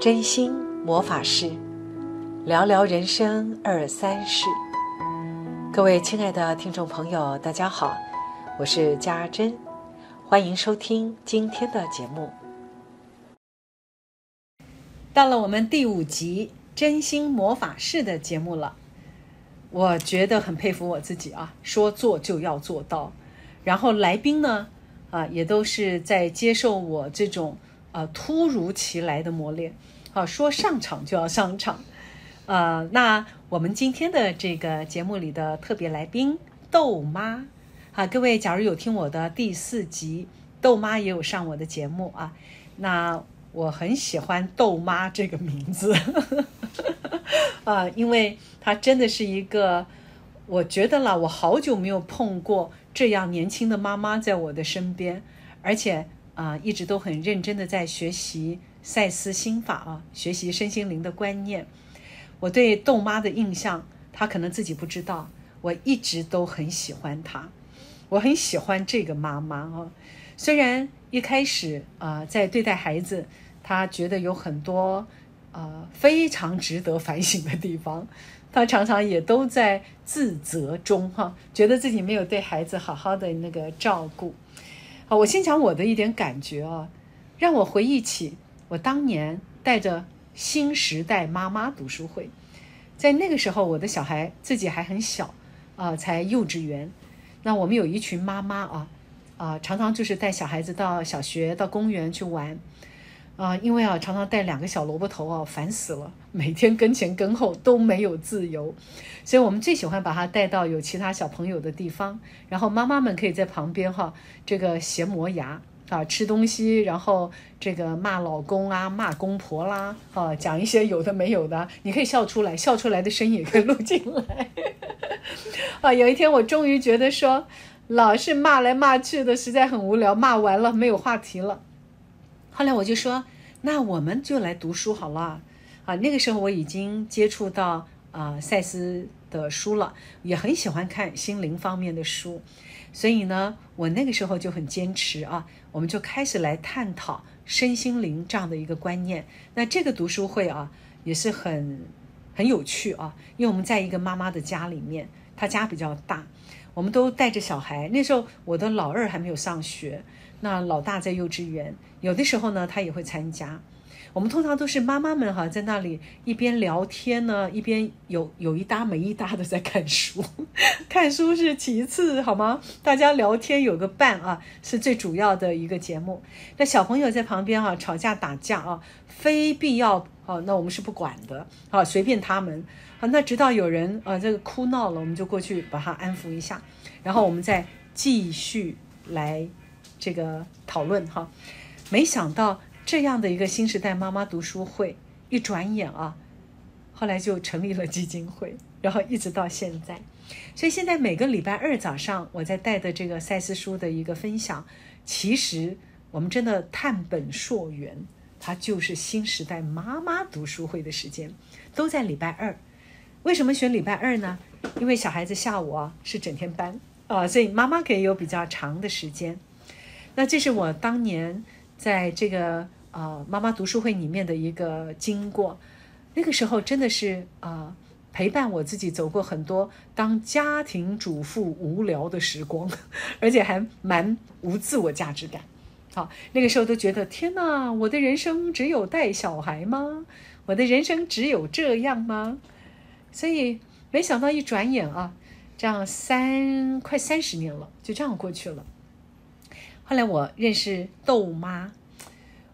真心魔法师，聊聊人生二三事。各位亲爱的听众朋友，大家好，我是家珍，欢迎收听今天的节目。到了我们第五集《真心魔法师》的节目了，我觉得很佩服我自己啊，说做就要做到。然后来宾呢，啊，也都是在接受我这种。啊，突如其来的磨练，好说上场就要上场，呃，那我们今天的这个节目里的特别来宾豆妈，好，各位，假如有听我的第四集，豆妈也有上我的节目啊，那我很喜欢豆妈这个名字，啊，因为她真的是一个，我觉得啦，我好久没有碰过这样年轻的妈妈在我的身边，而且。啊，一直都很认真的在学习赛斯心法啊，学习身心灵的观念。我对豆妈的印象，她可能自己不知道，我一直都很喜欢她，我很喜欢这个妈妈啊。虽然一开始啊，在对待孩子，她觉得有很多呃非常值得反省的地方，她常常也都在自责中哈，觉得自己没有对孩子好好的那个照顾。啊，我先讲我的一点感觉啊，让我回忆起我当年带着新时代妈妈读书会，在那个时候，我的小孩自己还很小啊，才幼稚园。那我们有一群妈妈啊，啊，常常就是带小孩子到小学、到公园去玩。啊，因为啊，常常带两个小萝卜头啊，烦死了，每天跟前跟后都没有自由，所以我们最喜欢把他带到有其他小朋友的地方，然后妈妈们可以在旁边哈，这个斜磨牙啊，吃东西，然后这个骂老公啊，骂公婆啦，啊，讲一些有的没有的，你可以笑出来，笑出来的声音也可以录进来。啊，有一天我终于觉得说，老是骂来骂去的，实在很无聊，骂完了没有话题了。后来我就说，那我们就来读书好了，啊，那个时候我已经接触到啊赛斯的书了，也很喜欢看心灵方面的书，所以呢，我那个时候就很坚持啊，我们就开始来探讨身心灵这样的一个观念。那这个读书会啊，也是很很有趣啊，因为我们在一个妈妈的家里面，她家比较大，我们都带着小孩，那时候我的老二还没有上学。那老大在幼稚园，有的时候呢，他也会参加。我们通常都是妈妈们哈，在那里一边聊天呢，一边有有一搭没一搭的在看书。看书是其次，好吗？大家聊天有个伴啊，是最主要的一个节目。那小朋友在旁边啊，吵架打架啊，非必要啊，那我们是不管的啊，随便他们啊。那直到有人啊，这个哭闹了，我们就过去把他安抚一下，然后我们再继续来。这个讨论哈，没想到这样的一个新时代妈妈读书会，一转眼啊，后来就成立了基金会，然后一直到现在。所以现在每个礼拜二早上，我在带的这个赛斯书的一个分享，其实我们真的探本溯源，它就是新时代妈妈读书会的时间，都在礼拜二。为什么选礼拜二呢？因为小孩子下午啊是整天班啊，所以妈妈可以有比较长的时间。那这是我当年在这个呃妈妈读书会里面的一个经过，那个时候真的是啊陪伴我自己走过很多当家庭主妇无聊的时光，而且还蛮无自我价值感。好，那个时候都觉得天哪，我的人生只有带小孩吗？我的人生只有这样吗？所以没想到一转眼啊，这样三快三十年了，就这样过去了。后来我认识豆妈，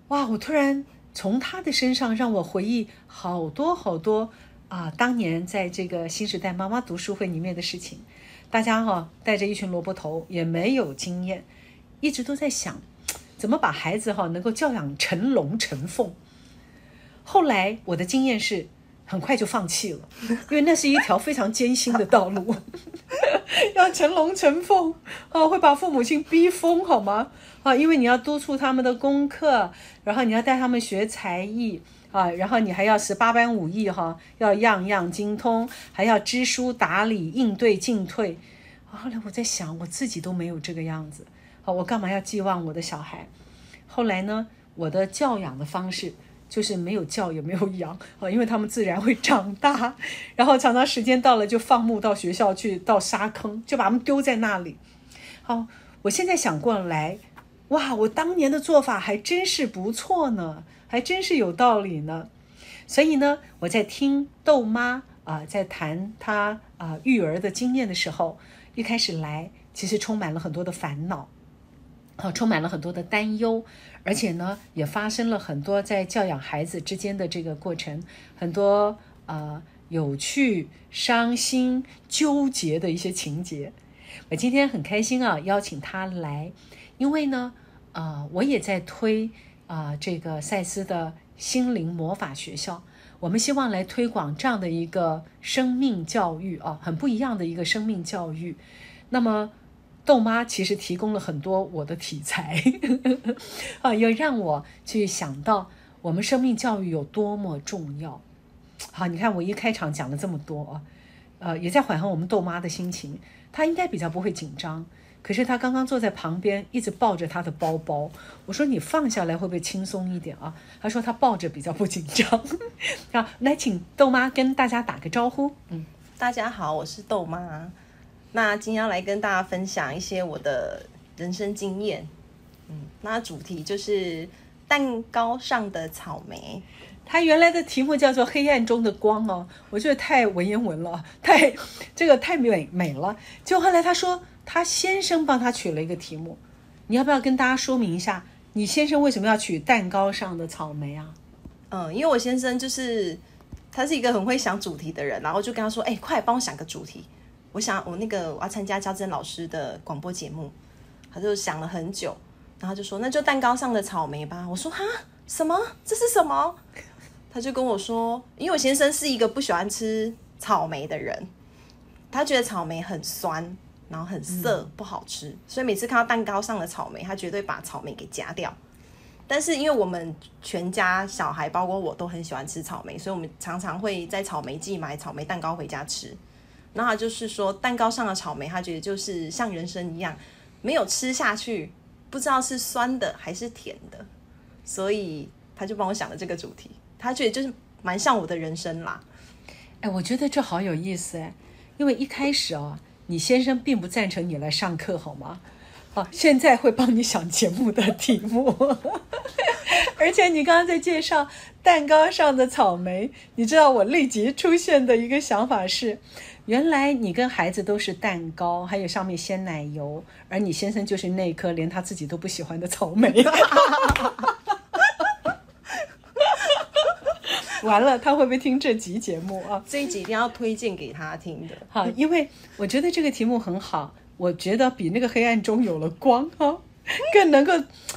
哇！我突然从她的身上让我回忆好多好多啊，当年在这个新时代妈妈读书会里面的事情。大家哈带着一群萝卜头，也没有经验，一直都在想怎么把孩子哈能够教养成龙成凤。后来我的经验是。很快就放弃了，因为那是一条非常艰辛的道路，要成龙成凤啊，会把父母亲逼疯，好吗？啊，因为你要督促他们的功课，然后你要带他们学才艺啊，然后你还要十八般武艺哈，要样样精通，还要知书达理，应对进退。后来我在想，我自己都没有这个样子，好，我干嘛要寄望我的小孩？后来呢，我的教养的方式就是没有教也没有养啊，因为他们自然会长大，然后常常时间到了就放牧到学校去，到沙坑就把他们丢在那里。好，我现在想过来，哇，我当年的做法还真是不错呢，还真是有道理呢。所以呢，我在听豆妈啊在谈她啊育儿的经验的时候，一开始来其实充满了很多的烦恼。啊，充满了很多的担忧，而且呢，也发生了很多在教养孩子之间的这个过程，很多呃有趣、伤心、纠结的一些情节。我今天很开心啊，邀请他来，因为呢，呃，我也在推啊这个赛斯的心灵魔法学校，我们希望来推广这样的一个生命教育啊，很不一样的一个生命教育。那么。豆妈其实提供了很多我的题材，啊，要让我去想到我们生命教育有多么重要。好，你看我一开场讲了这么多啊，呃，也在缓和我们豆妈的心情。她应该比较不会紧张，可是她刚刚坐在旁边，一直抱着她的包包。我说你放下来会不会轻松一点啊？她说她抱着比较不紧张。好，来请豆妈跟大家打个招呼。嗯，大家好，我是豆妈。那今天要来跟大家分享一些我的人生经验，嗯，那主题就是蛋糕上的草莓。它原来的题目叫做《黑暗中的光》哦，我觉得太文言文了，太这个太美美了。就后来他说，他先生帮他取了一个题目，你要不要跟大家说明一下，你先生为什么要取蛋糕上的草莓啊？嗯，因为我先生就是他是一个很会想主题的人，然后就跟他说，哎，快帮我想个主题。我想我那个我要参加焦珍老师的广播节目，他就想了很久，然后就说那就蛋糕上的草莓吧。我说哈什么？这是什么？他就跟我说，因为我先生是一个不喜欢吃草莓的人，他觉得草莓很酸，然后很涩，不好吃，所以每次看到蛋糕上的草莓，他绝对把草莓给夹掉。但是因为我们全家小孩，包括我都很喜欢吃草莓，所以我们常常会在草莓季买草莓蛋糕回家吃。那他就是说，蛋糕上的草莓，他觉得就是像人生一样，没有吃下去，不知道是酸的还是甜的，所以他就帮我想了这个主题。他觉得就是蛮像我的人生啦。哎，我觉得这好有意思哎，因为一开始哦，你先生并不赞成你来上课，好吗？啊，现在会帮你想节目的题目，而且你刚刚在介绍蛋糕上的草莓，你知道我立即出现的一个想法是。原来你跟孩子都是蛋糕，还有上面鲜奶油，而你先生就是那颗连他自己都不喜欢的草莓。完了，他会不会听这集节目啊？这一集一定要推荐给他听的。好，因为我觉得这个题目很好，我觉得比那个黑暗中有了光啊，更能够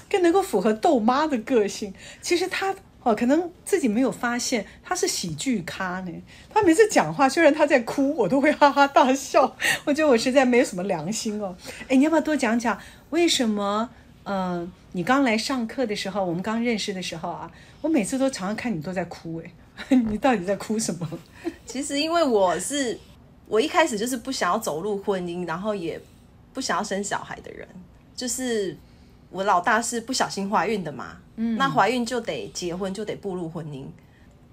更能够符合豆妈的个性。其实他。哦，可能自己没有发现他是喜剧咖呢。他每次讲话，虽然他在哭，我都会哈哈大笑。我觉得我实在没有什么良心哦。哎，你要不要多讲讲为什么？嗯，你刚来上课的时候，我们刚认识的时候啊，我每次都常常看你都在哭。哎，你到底在哭什么？其实因为我是我一开始就是不想要走入婚姻，然后也不想要生小孩的人，就是。我老大是不小心怀孕的嘛，嗯，那怀孕就得结婚，就得步入婚姻，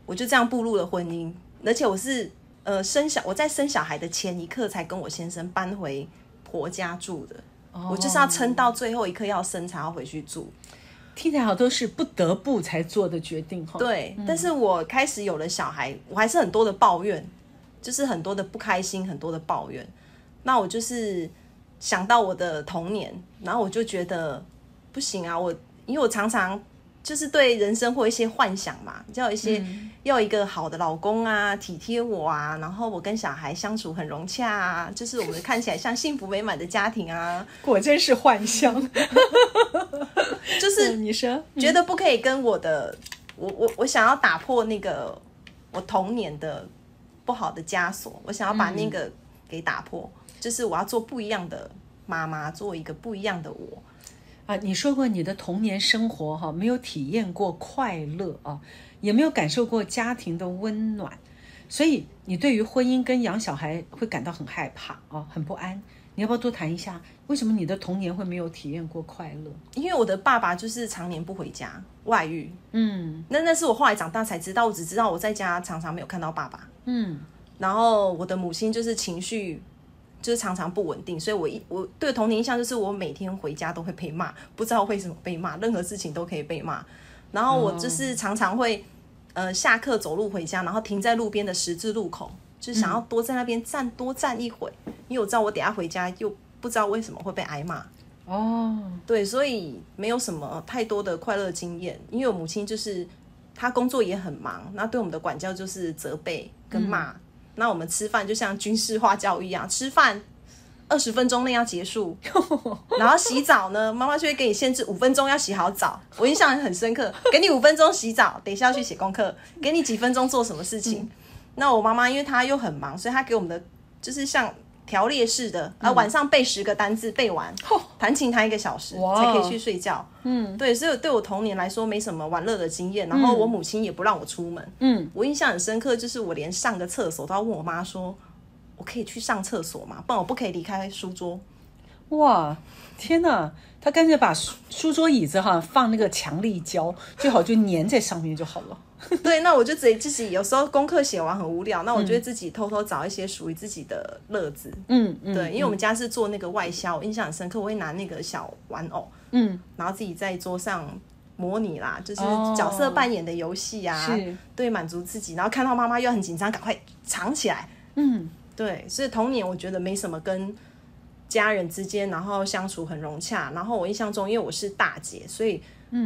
我就这样步入了婚姻，而且我是呃生小我在生小孩的前一刻才跟我先生搬回婆家住的，我就是要撑到最后一刻要生才要回去住，听起来好多是不得不才做的决定哈。对，但是我开始有了小孩，我还是很多的抱怨，就是很多的不开心，很多的抱怨，那我就是想到我的童年，然后我就觉得。不行啊，我因为我常常就是对人生或一些幻想嘛，要一些要一个好的老公啊，体贴我啊，然后我跟小孩相处很融洽啊，就是我们看起来像幸福美满的家庭啊。果真是幻想，就是 你说觉得不可以跟我的，我我我想要打破那个我童年的不好的枷锁，我想要把那个给打破，就是我要做不一样的妈妈，做一个不一样的我。啊，你说过你的童年生活哈，没有体验过快乐啊，也没有感受过家庭的温暖，所以你对于婚姻跟养小孩会感到很害怕啊，很不安。你要不要多谈一下，为什么你的童年会没有体验过快乐？因为我的爸爸就是常年不回家，外遇。嗯那那是我后来长大才知道，我只知道我在家常常没有看到爸爸。嗯然后我的母亲就是情绪就是常常不稳定，所以我一我对童年印象就是我每天回家都会被骂，不知道为什么被骂，任何事情都可以被骂。然后我就是常常会呃下课走路回家，然后停在路边的十字路口，就是想要多在那边站多站一会，因为我知道我等下回家又不知道为什么会被挨骂。哦对，所以没有什么太多的快乐经验，因为我母亲就是她工作也很忙，那对我们的管教就是责备跟骂。那我们吃饭就像军事化教育一样，吃饭二十分钟内要结束，然后洗澡呢，妈妈就会给你限制五分钟要洗好澡。我印象很深刻，给你五分钟洗澡，等一下要去写功课，给你几分钟做什么事情。那我妈妈因为她又很忙，所以她给我们的就是像条列式的，啊，晚上背十个单字，背完弹琴弹一个小时哇才可以去睡觉。嗯，对，所以对我童年来说没什么玩乐的经验，然后我母亲也不让我出门。嗯，我印象很深刻，就是我连上个厕所都要问我妈说。我可以去上厕所吗？不然我不可以离开书桌。哇，天哪！他干脆把书书桌椅子哈放那个强力胶，最好就粘在上面就好了。对，那我就自己自己有时候功课写完很无聊，那我就会自己偷偷找一些属于自己的乐子。嗯嗯，对，因为我们家是做那个外销，我印象很深刻。我会拿那个小玩偶，嗯，然后自己在桌上模拟啦，就是哦角色扮演的游戏啊，是对，满足自己。然后看到妈妈又很紧张，赶快藏起来。嗯对，所以童年我觉得没什么跟家人之间，然后相处很融洽。然后我印象中，因为我是大姐，所以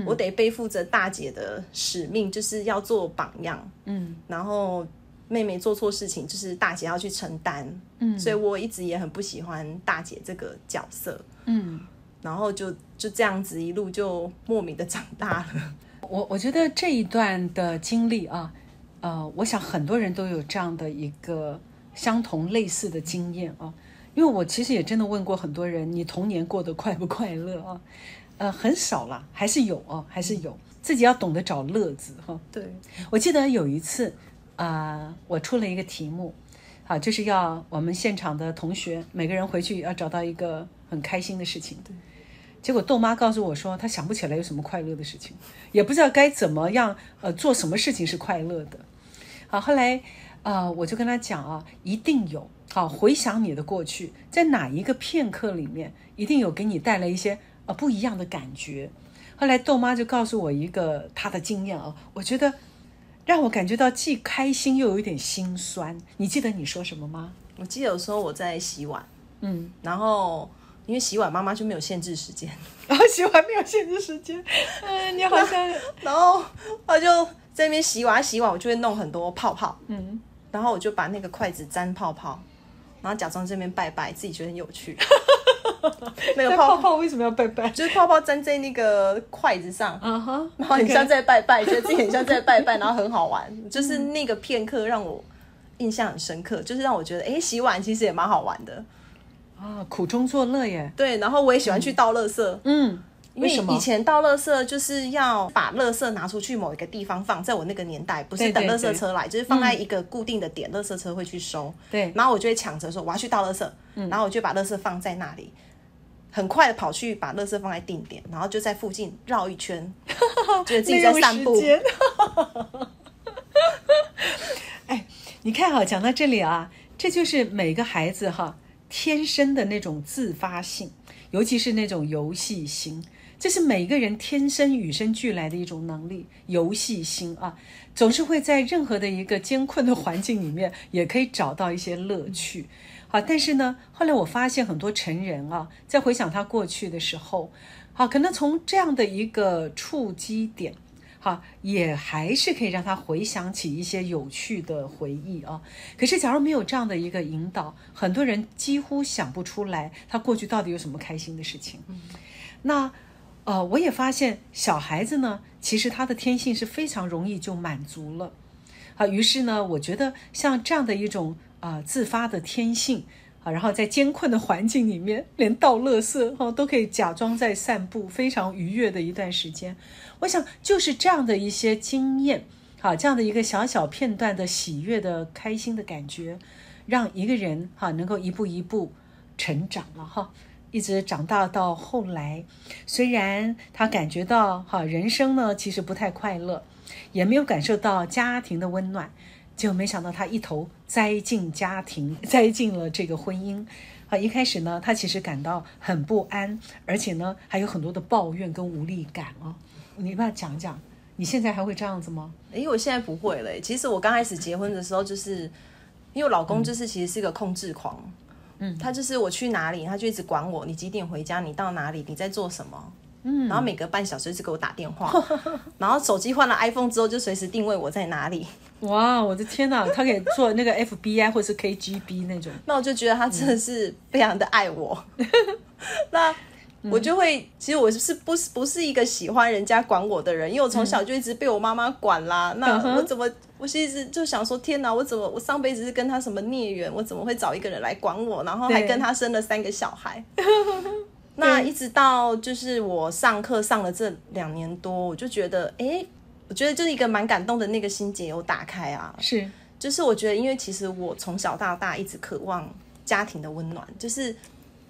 我得背负着大姐的使命，就是要做榜样。嗯，然后妹妹做错事情，就是大姐要去承担。嗯，所以我一直也很不喜欢大姐这个角色。嗯，然后就就这样子一路就莫名的长大了。我我觉得这一段的经历啊，呃，我想很多人都有这样的一个相同类似的经验啊。因为我其实也真的问过很多人，你童年过得快不快乐啊？呃，很少啦，还是有哦，还是有，自己要懂得找乐子哈。对，我记得有一次啊、我出了一个题目，啊，就是要我们现场的同学每个人回去要找到一个很开心的事情。对，结果豆妈告诉我说，她想不起来有什么快乐的事情，也不知道该怎么样呃做什么事情是快乐的。好，后来呃我就跟她讲啊，一定有。好，回想你的过去，在哪一个片刻里面，一定有给你带来一些呃不一样的感觉。后来豆妈就告诉我一个她的经验啊，我觉得让我感觉到既开心又有一点心酸。你记得你说什么吗？我记得有时候我在洗碗，嗯，然后因为洗碗妈妈就没有限制时间，然 后洗碗没有限制时间，嗯，你好像然后我就在那边洗碗，洗碗我就会弄很多泡泡，嗯，然后我就把那个筷子沾泡泡，然后假装这边拜拜，自己觉得很有趣。那个在泡泡泡为什么要拜拜？就是泡泡粘在那个筷子上，啊哈，然后很像在拜拜，觉得自己很像在拜拜，然后很好玩。就是那个片刻让我印象很深刻，就是让我觉得，哎，洗碗其实也蛮好玩的。啊，苦中作乐耶。对，然后我也喜欢去倒垃圾，嗯，因为为什么？以前倒垃圾就是要把垃圾拿出去某一个地方放，在我那个年代，不是等垃圾对车来，就是放在一个固定的点，垃圾车会去收。对，然后我就会抢着说我要去倒垃圾，然后我就把垃圾放在那里，很快的跑去把垃圾放在定点，然后就在附近绕一圈，觉得自己在散步。哎，你看哈，讲到这里啊，这就是每个孩子哈天生的那种自发性，尤其是那种游戏心，这是每个人天生与生俱来的一种能力，游戏心啊，总是会在任何的一个艰困的环境里面，也可以找到一些乐趣。好，但是呢，后来我发现很多成人啊，在回想他过去的时候，好，可能从这样的一个触击点。好，也还是可以让他回想起一些有趣的回忆啊。可是，假如没有这样的一个引导，很多人几乎想不出来他过去到底有什么开心的事情。那，呃，我也发现小孩子呢，其实他的天性是非常容易就满足了。啊，于是呢，我觉得像这样的一种啊、自发的天性。啊，然后在艰困的环境里面，连倒垃圾哈、都可以假装在散步，非常愉悦的一段时间。我想就是这样的一些经验，好，这样的一个小小片段的喜悦的、开心的感觉，让一个人哈能够一步一步成长了哈，一直长大到后来，虽然他感觉到哈人生呢其实不太快乐，也没有感受到家庭的温暖，结果没想到他一头栽进家庭，栽进了这个婚姻。啊，一开始呢，他其实感到很不安，而且呢还有很多的抱怨跟无力感哦。你不要讲讲，你现在还会这样子吗？哎，我现在不会了。其实我刚开始结婚的时候，就是因为我老公就是其实是一个控制狂，嗯，他就是我去哪里，他就一直管我，你几点回家，你到哪里，你在做什么，嗯，然后每隔半小时就给我打电话，然后手机换了 iPhone 之后，就随时定位我在哪里。哇，我的天哪，他可以做那个 FBI 或是 KGB 那种，那我就觉得他真的是非常的爱我。那我就会，其实我是不是不是一个喜欢人家管我的人，因为我从小就一直被我妈妈管啦。那我怎么，我是一直就想说，天哪，我怎么我上辈子是跟他什么孽缘？我怎么会找一个人来管我？然后还跟他生了三个小孩。那一直到就是我上课上了这两年多，我就觉得，哎。我觉得就是一个蛮感动的那个心结有打开啊，是，就是我觉得，因为其实我从小到大一直渴望家庭的温暖，就是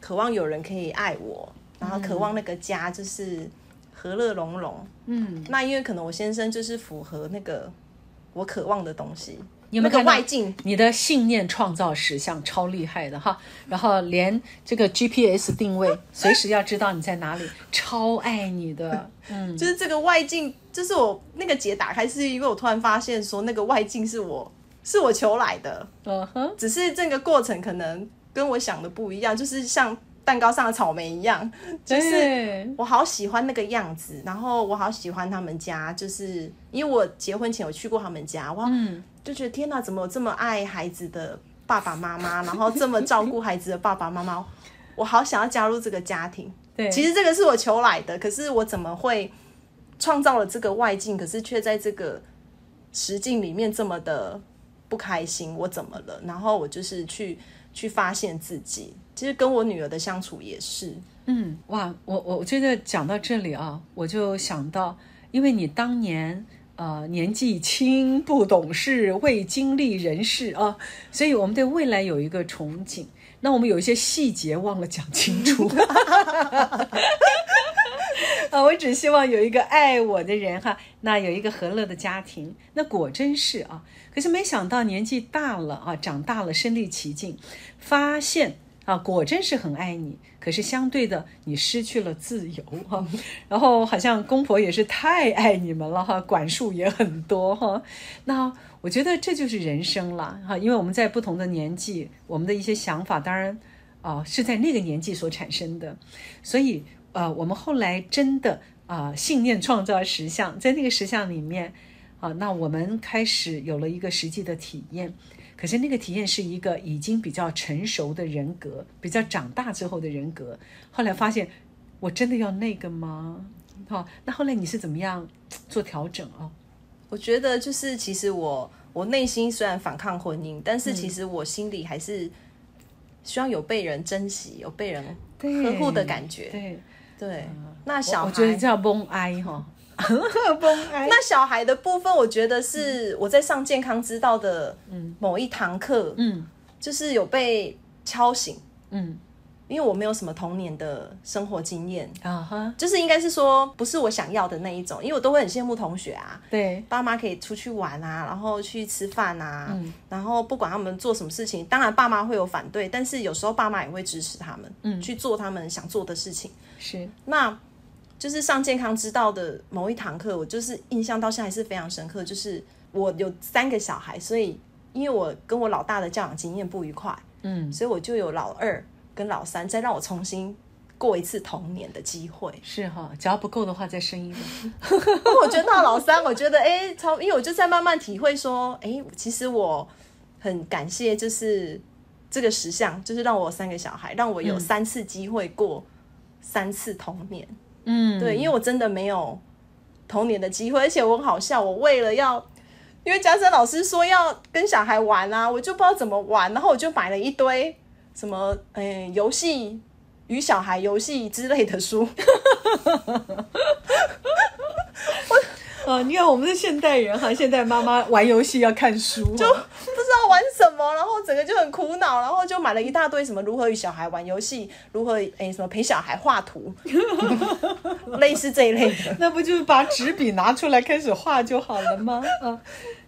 渴望有人可以爱我，然后渴望那个家就是和乐融融。嗯，那因为可能我先生就是符合那个我渴望的东西。有没有看外境？你的信念创造实像，超厉害的哈！然后连这个 GPS 定位，随时要知道你在哪里，超爱你的。嗯，就是这个外境，就是我那个结打开，是因为我突然发现说，那个外境是我是我求来的。嗯哼，只是这个过程可能跟我想的不一样，就是像。蛋糕上的草莓一样，就是我好喜欢那个样子，然后我好喜欢他们家，就是因为我结婚前有去过他们家，哇，就觉得天哪，怎么有这么爱孩子的爸爸妈妈，然后这么照顾孩子的爸爸妈妈，我好想要加入这个家庭。对，其实这个是我求来的，可是我怎么会创造了这个外境，可是却在这个实境里面这么的不开心？我怎么了？然后我就是去去发现自己。其实跟我女儿的相处也是，嗯，哇，我我我觉得讲到这里啊，我就想到，因为你当年呃年纪轻不懂事，未经历人事啊，所以我们对未来有一个憧憬。那我们有一些细节忘了讲清楚，啊，我只希望有一个爱我的人哈，那有一个和乐的家庭，那果真是啊，可是没想到年纪大了啊，长大了身历其境，发现。啊，果真是很爱你，可是相对的，你失去了自由哈。然后好像公婆也是太爱你们了哈，管束也很多哈。那我觉得这就是人生了哈，因为我们在不同的年纪，我们的一些想法，当然啊是在那个年纪所产生的。所以呃，我们后来真的啊，信念创造实相，在那个实相里面啊，那我们开始有了一个实际的体验。可是那个体验是一个已经比较成熟的人格，比较长大之后的人格。后来发现，我真的要那个吗？好，那后来你是怎么样 做调整啊？我觉得就是，其实我我内心虽然反抗婚姻，但是其实我心里还是希望有被人珍惜、有被人呵护的感觉。对对，那小孩我觉得叫崩哀哈。那小孩的部分，我觉得是我在上健康之道的某一堂课，嗯，就是有被敲醒，嗯，因为我没有什么童年的生活经验。啊哈，就是应该是说不是我想要的那一种，因为我都会很羡慕同学啊，对，爸妈可以出去玩啊，然后去吃饭啊，然后不管他们做什么事情，当然爸妈会有反对，但是有时候爸妈也会支持他们，嗯，去做他们想做的事情，是。那。就是上健康之道的某一堂课，我就是印象到现在还是非常深刻。就是我有三个小孩，所以因为我跟我老大的教养经验不愉快，嗯，所以我就有老二跟老三，再让我重新过一次童年的机会。是哈，只要不够的话再生一个。我觉得到老三，我觉得哎，超，因为我就在慢慢体会说，哎，其实我很感谢，就是这个实相，就是让我三个小孩，让我有三次机会过三次童年。嗯，嗯对，因为我真的没有童年的机会，而且我很好笑，我为了要，因为嘉森老师说要跟小孩玩啊，我就不知道怎么玩，然后我就买了一堆什么，嗯，游戏与小孩游戏之类的书。我，哦，你看我们是现代人哈，现代妈妈玩游戏要看书，就不知道玩什么，然后整个就很苦恼，然后就买了一大堆什么如何与小孩玩游戏，如何诶什么陪小孩画图，类似这一类的。那不就是把纸笔拿出来开始画就好了吗？啊，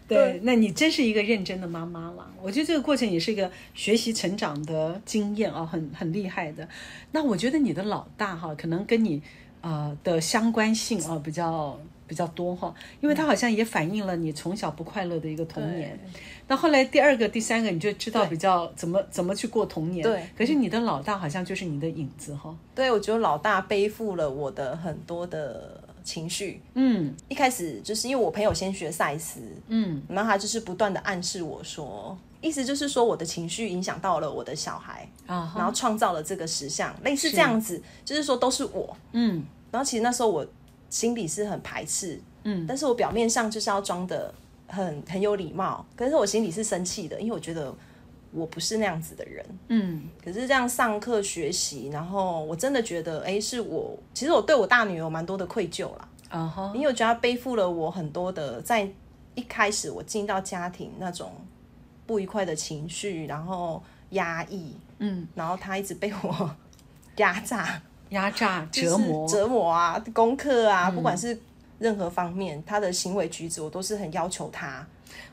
对对，那你真是一个认真的妈妈了。我觉得这个过程也是一个学习成长的经验啊，很很厉害的。那我觉得你的老大哈，可能跟你呃的相关性啊比较比较多哈，因为他好像也反映了你从小不快乐的一个童年。那后来第二个、第三个你就知道比较怎么怎么去过童年。对可是你的老大好像就是你的影子哈。对，我觉得老大背负了我的很多的情绪。嗯一开始就是因为我朋友先学赛斯，嗯然后他就是不断的暗示我说，意思就是说我的情绪影响到了我的小孩，啊哈然后创造了这个实像，类似这样子，就是说都是我。嗯然后其实那时候我心里是很排斥，嗯。但是我表面上就是要装的很很有礼貌，可是我心里是生气的，因为我觉得我不是那样子的人。嗯。可是这样上课学习，然后我真的觉得，哎，是我其实我对我大女儿有蛮多的愧疚啦，啊哈。因为我觉得她背负了我很多的，在一开始我进到家庭那种不愉快的情绪，然后压抑，嗯。然后她一直被我 压榨、压榨 折磨折磨啊，功课啊，不管是任何方面，他的行为举止，我都是很要求他。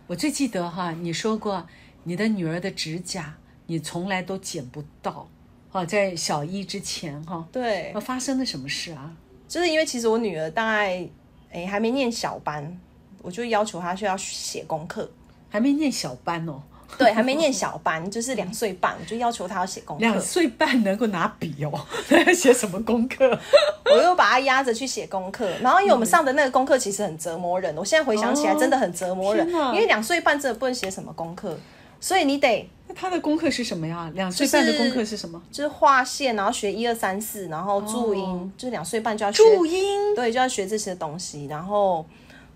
我最记得哈，你说过你的女儿的指甲你从来都剪不到，啊，在小一之前哈，对那，发生了什么事啊？就是因为其实我女儿大概诶还没念小班，我就要求她需要写功课。还没念小班哦，对，还没念小班，就是两岁半，我就要求他要写功课。两岁半能够拿笔哦，他 要写什么功课？我又把他压着去写功课，然后因为我们上的那个功课其实很折磨人，我现在回想起来真的很折磨人，因为两岁半真的不能写什么功课，所以你得那他的功课是什么呀？两岁半的功课是什么？就是画线，然后学一二三四，然后注音，就是两岁半就要学注音。对，就要学这些东西。然后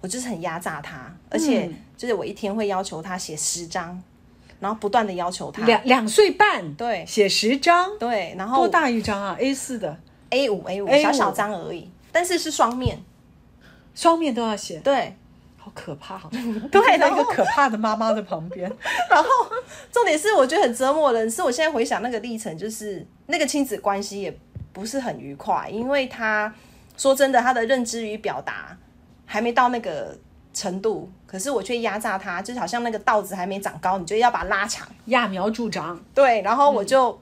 我就是很压榨他，而且嗯就是我一天会要求他写十张，然后不断的要求他。两两岁半，对写十张，对，然后多大一张啊？A 四的，A 五 A 五小小张而已，但是是双面。双面都要写，对，好可怕 哦！对在然后一个可怕的妈妈的旁边，然后重点是我觉得很折磨人，是我现在回想那个历程，就是那个亲子关系也不是很愉快，因为他说真的，他的认知与表达还没到那个程度，可是我却压榨他，就是好像那个稻子还没长高，你就要把它拉长。揠苗助长。对，然后我就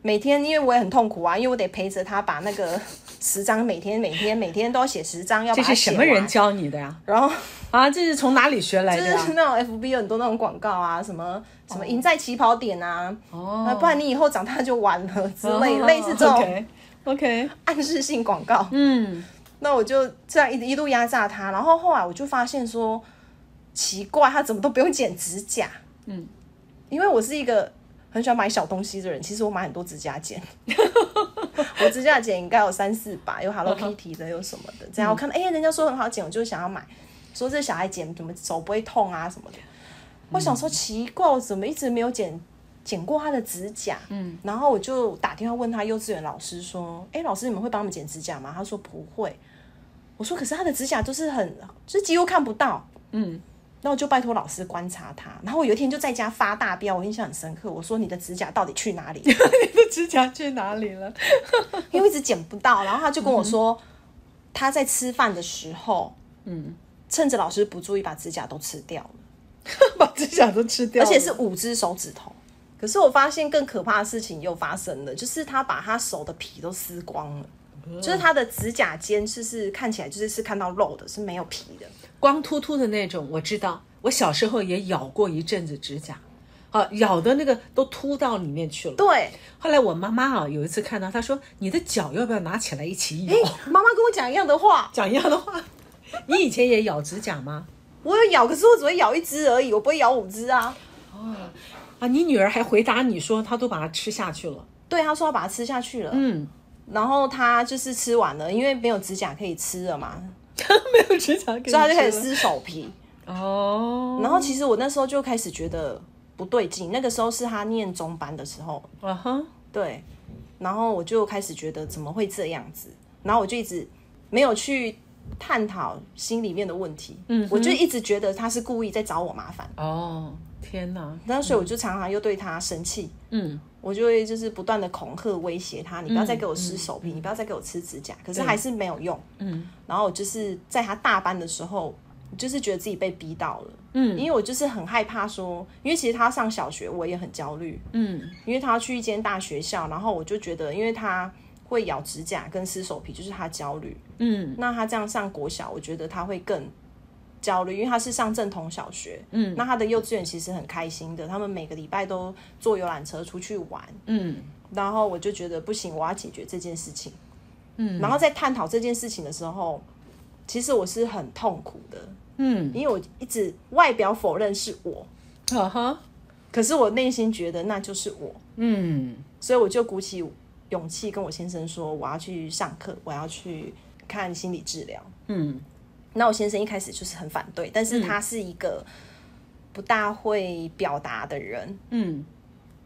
每天，因为我也很痛苦啊，因为我得陪着他把那个十张，每天每天每天都要写十张，要这是什么人？教你的呀？然后啊，这是从哪里学来就的就？是那种 FB 有很多那种广告啊，什么什么赢在起跑点啊，哦啊，不然你以后长大就完了之类，类似这种 OK OK，暗示性广告。嗯，那我就这样一一路压榨他，然后后来我就发现说，奇怪，他怎么都不用剪指甲？嗯，因为我是一个很喜欢买小东西的人，其实我买很多指甲剪，我指甲剪应该有三四把，有 Hello Kitty 的，有什么的。这样我看到，哎、人家说很好剪，我就想要买，说这小孩剪怎么手不会痛啊什么的。我想说奇怪，我怎么一直没有剪剪过他的指甲？嗯，然后我就打电话问他幼稚园老师说：“哎，老师，你们会帮我们剪指甲吗？”他说不会。我说可是他的指甲就是很，就是几乎看不到。嗯，那我就拜托老师观察他。然后我有一天就在家发大飙，我印象很深刻。我说你的指甲到底去哪里？你的指甲去哪里了？因为一直剪不到。然后他就跟我说，他在吃饭的时候，嗯，趁着老师不注意，把指甲都吃掉了。把指甲都吃掉了，而且是五只手指头。可是我发现更可怕的事情又发生了，就是他把他手的皮都撕光了，就是它的指甲尖是是看起来就是是看到肉的，是没有皮的。光秃秃的那种。我知道，我小时候也咬过一阵子指甲，啊，咬的那个都秃到里面去了。对，后来我妈妈啊，有一次看到，她说：“你的脚要不要拿起来一起咬？”妈妈跟我讲一样的话，讲一样的话。你以前也咬指甲吗？我有咬，可是我只会咬一只而已，我不会咬五只啊。啊，你女儿还回答你说，她都把它吃下去了。对，她说她把它吃下去了，嗯，然后他就是吃完了，因为没有指甲可以吃了嘛，没有指甲可以所以他就开始撕手皮。哦，然后其实我那时候就开始觉得不对劲，那个时候是他念中班的时候，啊哈，对，然后我就开始觉得怎么会这样子，然后我就一直没有去探讨心里面的问题。嗯哼。我就一直觉得他是故意在找我麻烦，哦，天哪，然后所以我就常常又对他生气。嗯我就会就是不断的恐吓威胁他，你不要再给我嗯撕手皮，你不要再给我吃指甲，可是还是没有用。嗯然后我就是在他大班的时候，就是觉得自己被逼到了，嗯因为我就是很害怕说，因为其实他上小学我也很焦虑，嗯因为他要去一间大学校，然后我就觉得，因为他会咬指甲跟撕手皮，就是他焦虑。嗯那他这样上国小，我觉得他会更焦虑，因为他是上正统小学，嗯。那他的幼稚园其实很开心的，他们每个礼拜都坐游览车出去玩，嗯。然后我就觉得不行，我要解决这件事情。嗯，然后在探讨这件事情的时候，其实我是很痛苦的，嗯，因为我一直外表否认是我，啊哈，可是我内心觉得那就是我，嗯所以我就鼓起勇气跟我先生说，我要去上课，我要去看心理治疗。嗯那我先生一开始就是很反对，但是他是一个不大会表达的人，嗯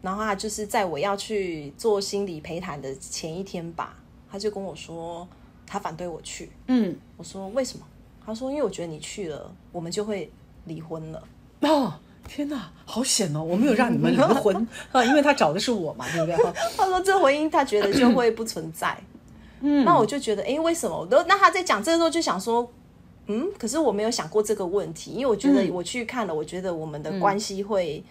然后他就是在我要去做心理陪谈的前一天吧，他就跟我说他反对我去。嗯，我说为什么？他说因为我觉得你去了，我们就会离婚了。哦。天哪，好险哦！我没有让你们离婚啊，因为他找的是我嘛，对不对？他说这回音他觉得就会不存在。嗯，那我就觉得，哎，为什么？我都那他在讲这个时候就想说，嗯，可是我没有想过这个问题，因为我觉得嗯我去看了，我觉得我们的关系会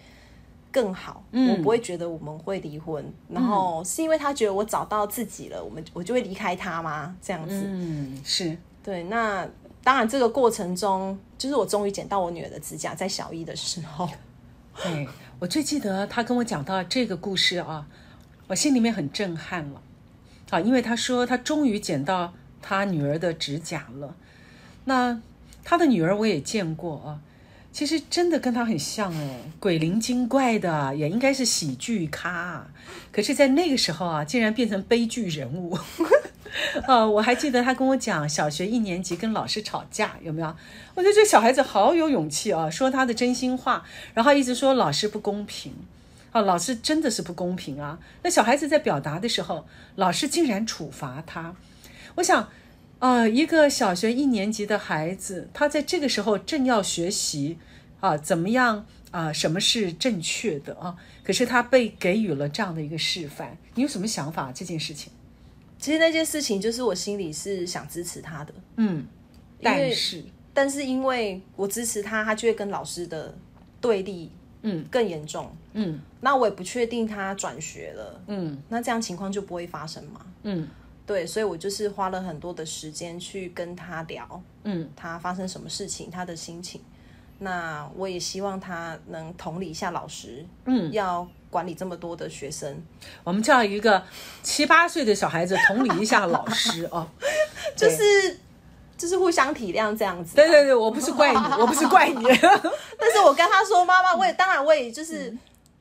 更好，嗯我不会觉得我们会离婚。然后是因为他觉得我找到自己了，我们我就会离开他吗？这样子，嗯是，对。那当然，这个过程中，就是我终于剪到我女儿的指甲，在小一的时候，对 我最记得他跟我讲到这个故事啊，我心里面很震撼了啊，因为他说他终于捡到他女儿的指甲了。那他的女儿我也见过啊，其实真的跟他很像哎，鬼灵精怪的，也应该是喜剧咖，可是，在那个时候啊，竟然变成悲剧人物。呃，我还记得他跟我讲，小学一年级跟老师吵架，有没有？我觉得这小孩子好有勇气啊，说他的真心话，然后一直说老师不公平，啊，老师真的是不公平啊。那小孩子在表达的时候，老师竟然处罚他，我想，呃，一个小学一年级的孩子，他在这个时候正要学习啊，怎么样啊，什么是正确的啊？可是他被给予了这样的一个示范，你有什么想法这件事情？其实那件事情就是我心里是想支持他的，嗯，但是，但是因为我支持他，他就会跟老师的对立，嗯，更严重。嗯那我也不确定他转学了，嗯那这样情况就不会发生嘛？嗯对，所以我就是花了很多的时间去跟他聊，嗯。他发生什么事情，他的心情。那我也希望他能同理一下老师，嗯，要管理这么多的学生，我们叫一个七八岁的小孩子同理一下老师 哦，就是就是互相体谅这样子。对对对，我不是怪你，我不是怪你 但是我跟他说，妈妈，我也当然我也就是，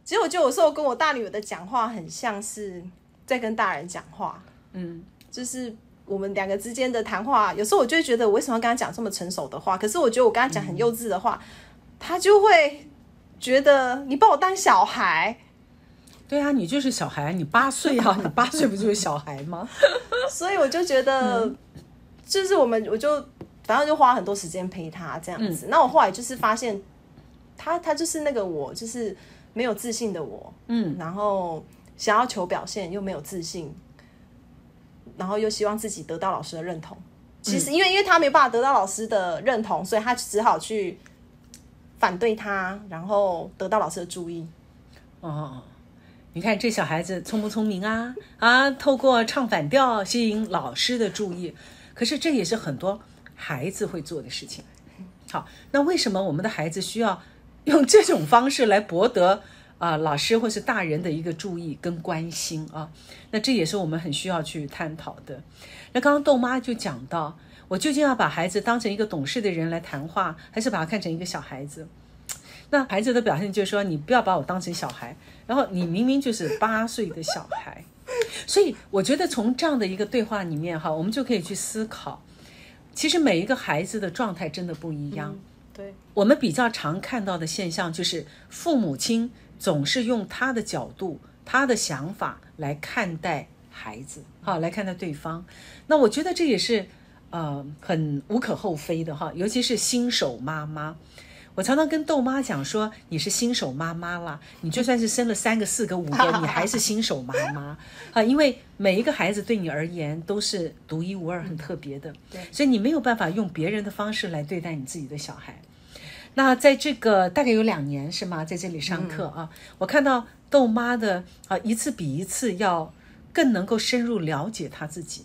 其实我觉得有时候跟我大女儿的讲话很像是在跟大人讲话，嗯就是我们两个之间的谈话，有时候我就会觉得我为什么要跟他讲这么成熟的话？可是我觉得我跟他讲很幼稚的话，他就会觉得你把我当小孩，对啊，你就是小孩，你八岁啊，你八岁不就是小孩吗？所以我就觉得，就是我们我就反正就花很多时间陪他这样子。那我后来就是发现，他他就是那个我，就是没有自信的我，嗯然后想要求表现又没有自信，然后又希望自己得到老师的认同。其实因为因为他没办法得到老师的认同，所以他只好去反对他，然后得到老师的注意。哦，你看这小孩子聪不聪明啊？啊，透过唱反调吸引老师的注意，可是这也是很多孩子会做的事情。好，那为什么我们的孩子需要用这种方式来博得啊、老师或是大人的一个注意跟关心啊？那这也是我们很需要去探讨的。那刚刚豆妈就讲到，我究竟要把孩子当成一个懂事的人来谈话，还是把他看成一个小孩子？那孩子的表现就是说，你不要把我当成小孩，然后你明明就是八岁的小孩，所以我觉得从这样的一个对话里面哈，我们就可以去思考，其实每一个孩子的状态真的不一样。对，我们比较常看到的现象就是，父母亲总是用他的角度、他的想法来看待孩子，好来看待对方。那我觉得这也是呃很无可厚非的哈，尤其是新手妈妈。我常常跟豆妈讲说，你是新手妈妈啦，你就算是生了三个、四个、五个，你还是新手妈妈 啊，因为每一个孩子对你而言都是独一无二、很特别的，对所以你没有办法用别人的方式来对待你自己的小孩。那在这个大概有两年是吗？在这里上课啊，我看到豆妈的啊一次比一次要更能够深入了解他自己，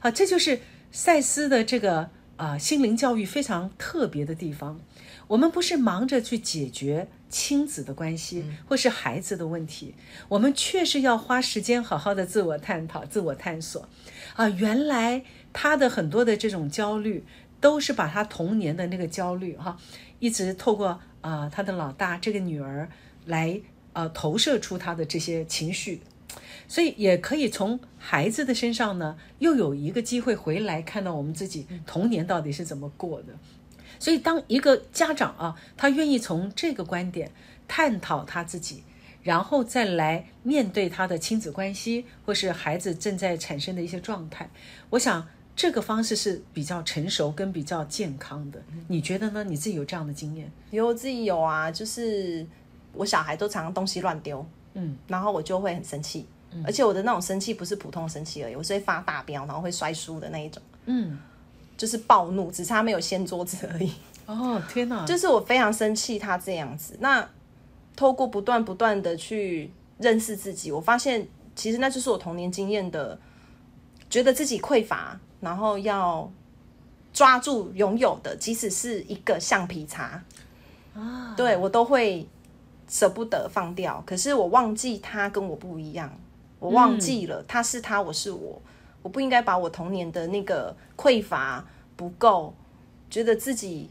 啊，这就是赛斯的这个啊心灵教育非常特别的地方。我们不是忙着去解决亲子的关系或是孩子的问题，我们确实要花时间好好的自我探讨、自我探索。啊，原来他的很多的这种焦虑，都是把他童年的那个焦虑哈、一直透过啊、他的老大这个女儿来呃投射出他的这些情绪。所以也可以从孩子的身上呢，又有一个机会回来看到我们自己童年到底是怎么过的。所以，当一个家长啊，他愿意从这个观点探讨他自己，然后再来面对他的亲子关系，或是孩子正在产生的一些状态，我想这个方式是比较成熟跟比较健康的。你觉得呢？你自己有这样的经验？有我自己有啊，就是我小孩都常常东西乱丢，嗯，然后我就会很生气，而且我的那种生气不是普通生气而已，我是会发大飙，然后会摔书的那一种，嗯，就是暴怒，只差没有掀桌子而已。哦，天哪！就是我非常生气他这样子。那透过不断不断的去认识自己，我发现其实那就是我童年经验的，觉得自己匮乏，然后要抓住拥有的，即使是一个橡皮擦啊，对我都会舍不得放掉。可是我忘记他跟我不一样，我忘记了、他是他，我是我，我不应该把我童年的那个匮乏不够，觉得自己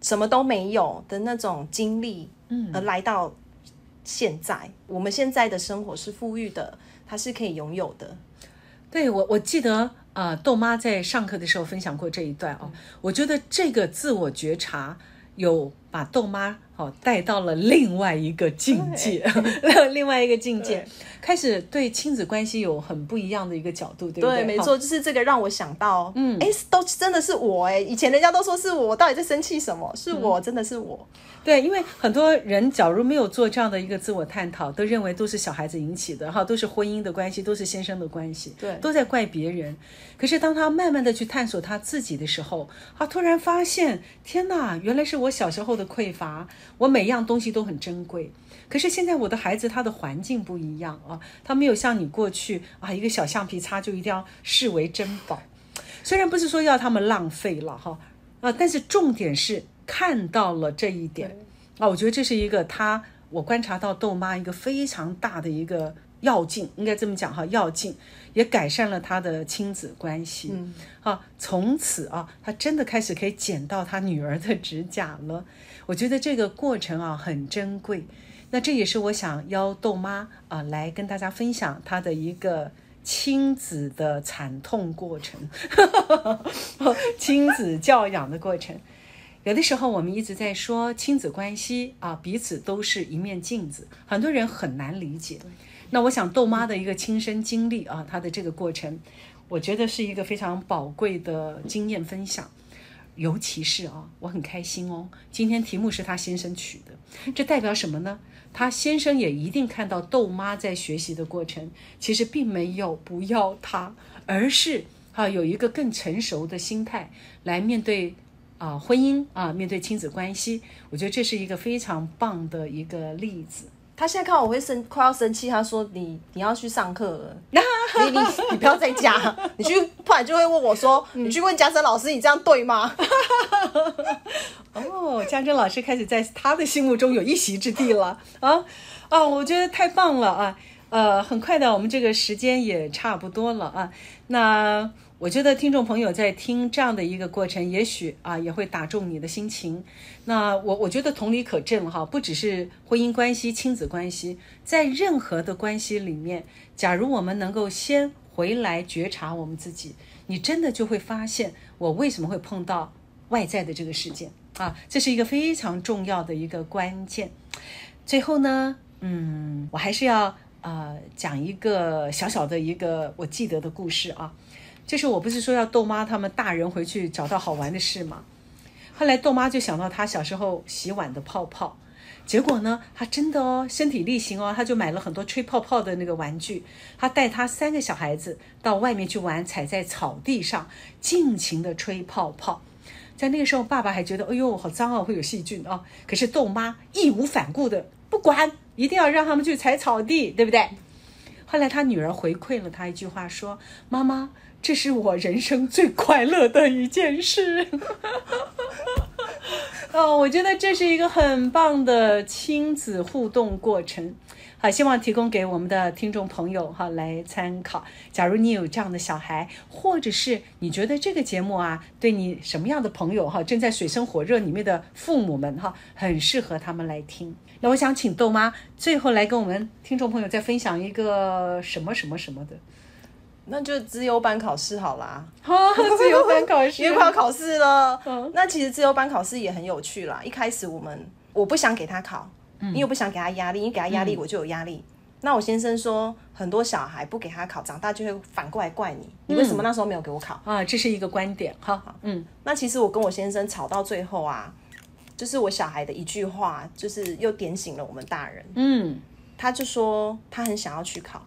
什么都没有的那种经历，嗯，而来到现在，我们现在的生活是富裕的，它是可以拥有的。对我，我记得呃，豆妈在上课的时候分享过这一段哦。我觉得这个自我觉察有把豆妈哦带到了另外一个境界，另外一个境界，开始对亲子关系有很不一样的一个角度，对不对？对，没错，就是这个让我想到，嗯，哎，都真的是我哎，以前人家都说是我，到底在生气什么？是我，真的是我。对，因为很多人假如没有做这样的一个自我探讨，都认为都是小孩子引起的哈，都是婚姻的关系，都是先生的关系，对都在怪别人。可是当他慢慢的去探索他自己的时候，他突然发现，天哪，原来是我小时候的匮乏，我每样东西都很珍贵。可是现在我的孩子他的环境不一样啊，他没有像你过去啊一个小橡皮擦就一定要视为珍宝。虽然不是说要他们浪费了哈，啊，但是重点是看到了这一点啊，我觉得这是一个他我观察到豆妈一个非常大的一个要劲，应该这么讲哈，要劲也改善了他的亲子关系。嗯，啊，从此啊，他真的开始可以剪到他女儿的指甲了。我觉得这个过程啊很珍贵。那这也是我想邀豆妈啊来跟大家分享她的一个亲子的惨痛过程，亲子教养的过程。有的时候我们一直在说亲子关系啊，彼此都是一面镜子，很多人很难理解。那我想豆妈的一个亲身经历啊，她的这个过程，我觉得是一个非常宝贵的经验分享。尤其是啊，我很开心哦，今天题目是他先生取的，这代表什么呢？他先生也一定看到豆妈在学习的过程，其实并没有不要他，而是啊有一个更成熟的心态来面对啊婚姻啊面对亲子关系，我觉得这是一个非常棒的一个例子。他现在看到我会生，快要生气。他说：“你你要去上课了，你你你不要在家，你去，不然就会问我说，你去问嘉生老师，你这样对吗？” 哦，嘉珍老师开始在他的心目中有一席之地了啊啊！我觉得太棒了啊！呃，很快的，我们这个时间也差不多了啊。那我觉得听众朋友在听这样的一个过程，也许啊也会打中你的心情。那我我觉得同理可证哈，不只是婚姻关系、亲子关系，在任何的关系里面，假如我们能够先回来觉察我们自己，你真的就会发现我为什么会碰到外在的这个事件啊，这是一个非常重要的一个关键。最后呢，嗯，我还是要呃讲一个小小的一个我记得的故事啊。就是我不是说要豆妈他们大人回去找到好玩的事吗？后来豆妈就想到她小时候洗碗的泡泡，结果呢，她真的哦身体力行哦，她就买了很多吹泡泡的那个玩具，她带她三个小孩子到外面去玩，踩在草地上尽情的吹泡泡。在那个时候，爸爸还觉得哎呦好脏啊，会有细菌啊。可是豆妈义无反顾的不管，一定要让他们去踩草地，对不对？后来他女儿回馈了他一句话，说：“妈妈，这是我人生最快乐的一件事。”哦，我觉得这是一个很棒的亲子互动过程。好，希望提供给我们的听众朋友哈来参考。假如你有这样的小孩，或者是你觉得这个节目啊，对你什么样的朋友哈，正在水深火热里面的父母们哈，很适合他们来听。那我想请豆妈最后来跟我们听众朋友再分享一个什么什么什么的。那就自由班考试好啦，好，自由班考试，因为快要考试了。那其实自由班考试也很有趣啦。一开始我们我不想给他考。因为我不想给他压力，因为给他压力我就有压力。那我先生说，很多小孩不给他考，长大就会反过来怪你，你为什么那时候没有给我考啊？这是一个观点，好，嗯。那其实我跟我先生吵到最后啊，就是我小孩的一句话，就是又点醒了我们大人。嗯，他就说他很想要去考，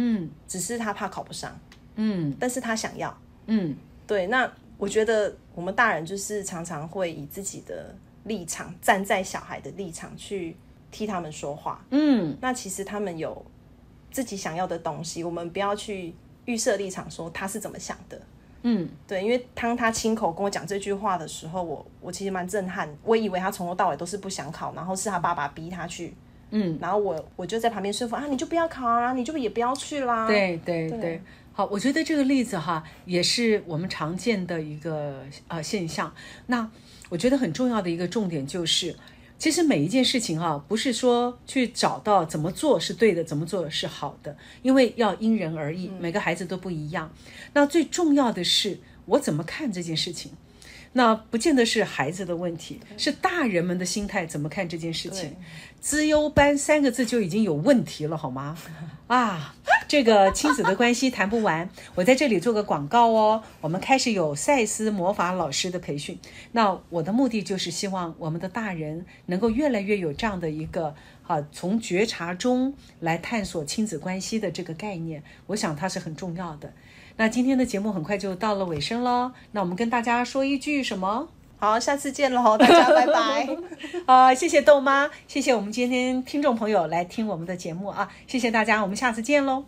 嗯，只是他怕考不上，嗯，但是他想要，嗯，对。那我觉得我们大人就是常常会以自己的立场，站在小孩的立场去。替他们说话，嗯，那其实他们有自己想要的东西，我们不要去预设立场说他是怎么想的，嗯，对，因为当他亲口跟我讲这句话的时候，我我其实蛮震撼，我以为他从头到尾都是不想考，然后是他爸爸逼他去，嗯，然后我我就在旁边说服啊，你就不要考啊，你就也不要去啦，对对对，好，我觉得这个例子哈也是我们常见的一个呃现象，那我觉得很重要的一个重点就是。其实每一件事情哈，不是说去找到怎么做是对的，怎么做是好的，因为要因人而异，每个孩子都不一样。那最重要的是我怎么看这件事情，那不见得是孩子的问题，是大人们的心态怎么看这件事情。资优班三个字就已经有问题了，好吗？啊，这个亲子的关系谈不完。我在这里做个广告哦，我们开始有赛斯魔法老师的培训。那我的目的就是希望我们的大人能够越来越有这样的一个啊，从觉察中来探索亲子关系的这个概念。我想它是很重要的。那今天的节目很快就到了尾声喽，那我们跟大家说一句什么？好，下次见喽，大家拜拜。啊，谢谢豆妈，谢谢我们今天听众朋友来听我们的节目啊，谢谢大家，我们下次见喽。